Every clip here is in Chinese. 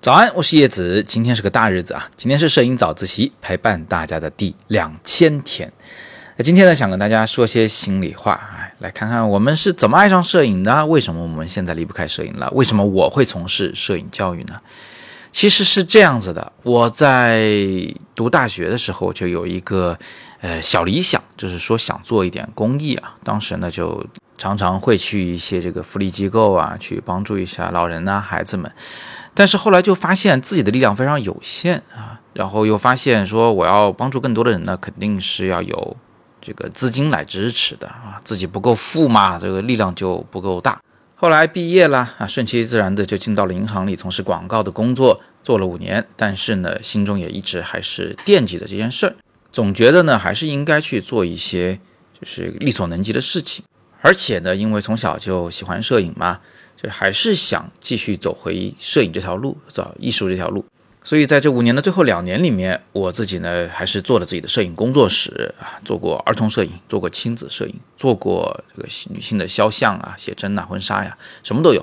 早安，我是叶子。今天是个大日子啊！今天是摄影早自习陪伴大家的第两千天。那今天呢，想跟大家说些心里话，哎，来看看我们是怎么爱上摄影的？为什么我们现在离不开摄影了？为什么我会从事摄影教育呢？其实是这样子的，我在读大学的时候就有一个呃小理想，就是说想做一点公益啊。当时呢，就常常会去一些这个福利机构啊，去帮助一下老人呐、孩子们。但是后来就发现自己的力量非常有限啊，然后又发现说我要帮助更多的人呢，肯定是要有这个资金来支持的啊，自己不够富嘛，这个力量就不够大。后来毕业了啊，顺其自然的就进到了银行里从事广告的工作，做了五年。但是呢，心中也一直还是惦记着这件事儿，总觉得呢还是应该去做一些就是力所能及的事情。而且呢，因为从小就喜欢摄影嘛。就还是想继续走回摄影这条路，走艺术这条路。所以在这五年的最后两年里面，我自己呢还是做了自己的摄影工作室啊，做过儿童摄影，做过亲子摄影，做过这个女性的肖像啊、写真啊、婚纱呀，什么都有。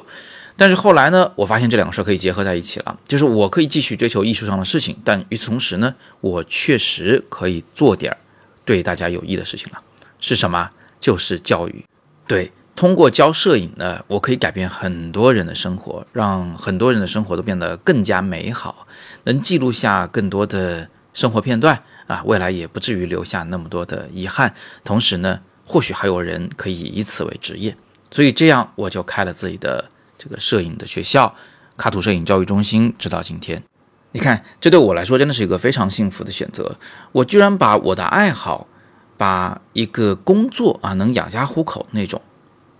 但是后来呢，我发现这两个事儿可以结合在一起了，就是我可以继续追求艺术上的事情，但与此同时呢，我确实可以做点儿对大家有益的事情了。是什么？就是教育。对。通过教摄影呢，我可以改变很多人的生活，让很多人的生活都变得更加美好，能记录下更多的生活片段啊，未来也不至于留下那么多的遗憾。同时呢，或许还有人可以以此为职业，所以这样我就开了自己的这个摄影的学校——卡图摄影教育中心，直到今天。你看，这对我来说真的是一个非常幸福的选择。我居然把我的爱好，把一个工作啊，能养家糊口那种。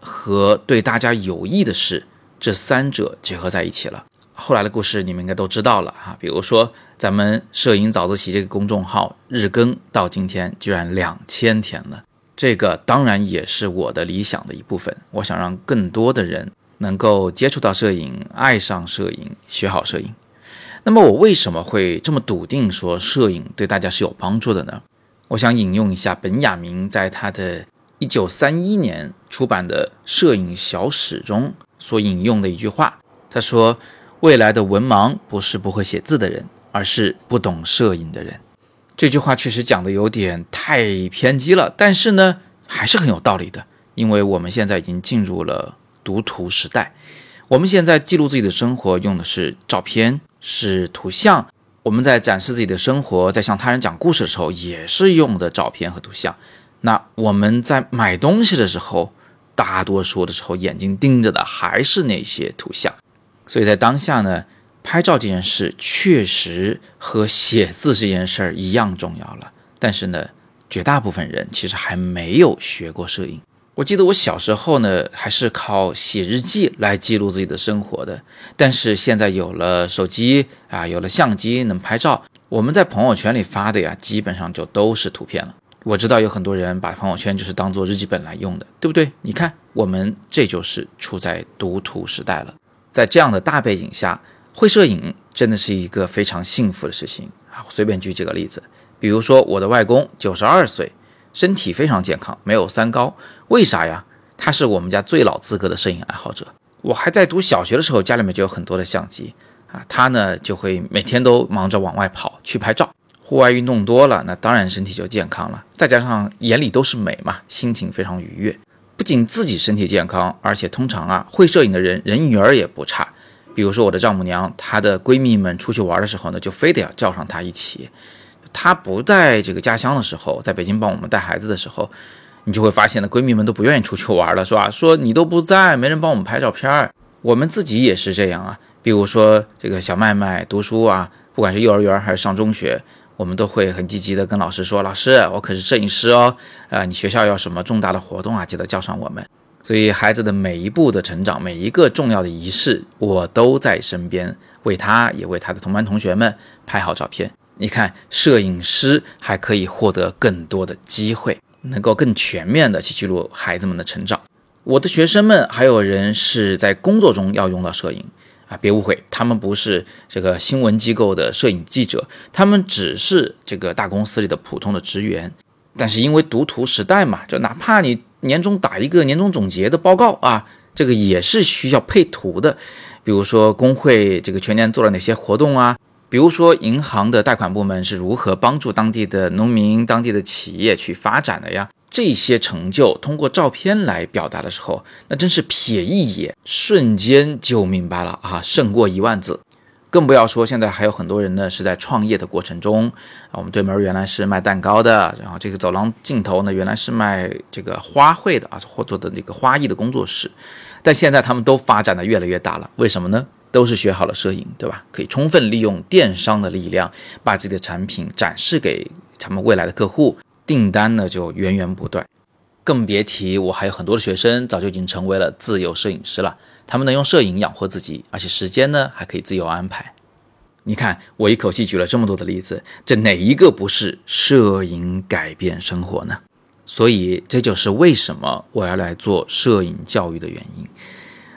和对大家有益的事，这三者结合在一起了。后来的故事你们应该都知道了哈，比如说咱们摄影早自习这个公众号日更到今天居然两千天了，这个当然也是我的理想的一部分。我想让更多的人能够接触到摄影，爱上摄影，学好摄影。那么我为什么会这么笃定说摄影对大家是有帮助的呢？我想引用一下本雅明在他的。一九三一年出版的《摄影小史》中所引用的一句话，他说：“未来的文盲不是不会写字的人，而是不懂摄影的人。”这句话确实讲的有点太偏激了，但是呢，还是很有道理的。因为我们现在已经进入了读图时代，我们现在记录自己的生活用的是照片，是图像；我们在展示自己的生活，在向他人讲故事的时候，也是用的照片和图像。那我们在买东西的时候，大多数的时候眼睛盯着的还是那些图像，所以在当下呢，拍照这件事确实和写字这件事儿一样重要了。但是呢，绝大部分人其实还没有学过摄影。我记得我小时候呢，还是靠写日记来记录自己的生活的。但是现在有了手机啊，有了相机能拍照，我们在朋友圈里发的呀，基本上就都是图片了。我知道有很多人把朋友圈就是当做日记本来用的，对不对？你看，我们这就是处在读图时代了。在这样的大背景下，会摄影真的是一个非常幸福的事情啊！随便举几个例子，比如说我的外公九十二岁，身体非常健康，没有三高，为啥呀？他是我们家最老资格的摄影爱好者。我还在读小学的时候，家里面就有很多的相机啊，他呢就会每天都忙着往外跑去拍照。户外运动多了，那当然身体就健康了。再加上眼里都是美嘛，心情非常愉悦。不仅自己身体健康，而且通常啊，会摄影的人人缘儿也不差。比如说我的丈母娘，她的闺蜜们出去玩的时候呢，就非得要叫上她一起。她不在这个家乡的时候，在北京帮我们带孩子的时候，你就会发现呢，闺蜜们都不愿意出去玩了，是吧？说你都不在，没人帮我们拍照片。我们自己也是这样啊。比如说这个小麦麦读书啊，不管是幼儿园还是上中学。我们都会很积极的跟老师说：“老师，我可是摄影师哦，啊，你学校有什么重大的活动啊，记得叫上我们。”所以孩子的每一步的成长，每一个重要的仪式，我都在身边，为他也为他的同班同学们拍好照片。你看，摄影师还可以获得更多的机会，能够更全面的去记录孩子们的成长。我的学生们还有人是在工作中要用到摄影。啊，别误会，他们不是这个新闻机构的摄影记者，他们只是这个大公司里的普通的职员。但是因为读图时代嘛，就哪怕你年终打一个年终总结的报告啊，这个也是需要配图的。比如说工会这个全年做了哪些活动啊？比如说银行的贷款部门是如何帮助当地的农民、当地的企业去发展的呀？这些成就通过照片来表达的时候，那真是瞥一眼瞬间就明白了啊，胜过一万字。更不要说现在还有很多人呢是在创业的过程中啊。我们对门原来是卖蛋糕的，然后这个走廊尽头呢原来是卖这个花卉的啊，或做的那个花艺的工作室，但现在他们都发展的越来越大了。为什么呢？都是学好了摄影，对吧？可以充分利用电商的力量，把自己的产品展示给他们未来的客户。订单呢就源源不断，更别提我还有很多的学生早就已经成为了自由摄影师了。他们能用摄影养活自己，而且时间呢还可以自由安排。你看，我一口气举了这么多的例子，这哪一个不是摄影改变生活呢？所以这就是为什么我要来做摄影教育的原因。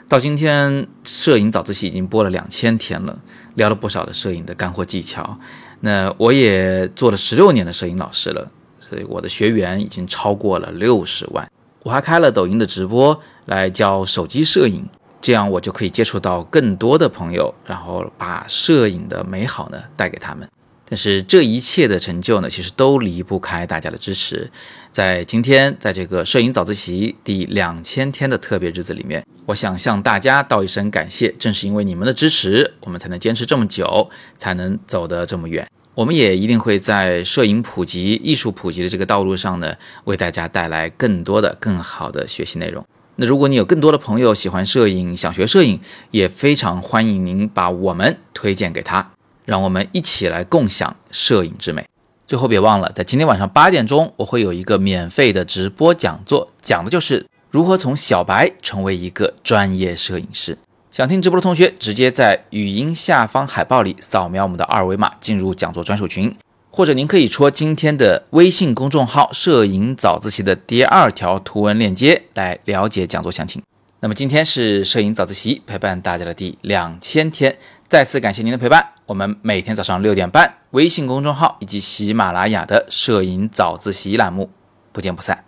到今天，摄影早自习已经播了两千天了，聊了不少的摄影的干货技巧。那我也做了十六年的摄影老师了。所以我的学员已经超过了六十万，我还开了抖音的直播来教手机摄影，这样我就可以接触到更多的朋友，然后把摄影的美好呢带给他们。但是这一切的成就呢，其实都离不开大家的支持。在今天，在这个摄影早自习第两千天的特别日子里面，我想向大家道一声感谢。正是因为你们的支持，我们才能坚持这么久，才能走得这么远。我们也一定会在摄影普及、艺术普及的这个道路上呢，为大家带来更多的、更好的学习内容。那如果你有更多的朋友喜欢摄影、想学摄影，也非常欢迎您把我们推荐给他，让我们一起来共享摄影之美。最后别忘了，在今天晚上八点钟，我会有一个免费的直播讲座，讲的就是如何从小白成为一个专业摄影师。想听直播的同学，直接在语音下方海报里扫描我们的二维码，进入讲座专属群，或者您可以戳今天的微信公众号“摄影早自习”的第二条图文链接来了解讲座详情。那么今天是摄影早自习陪伴大家的第两千天，再次感谢您的陪伴。我们每天早上六点半，微信公众号以及喜马拉雅的摄影早自习栏目，不见不散。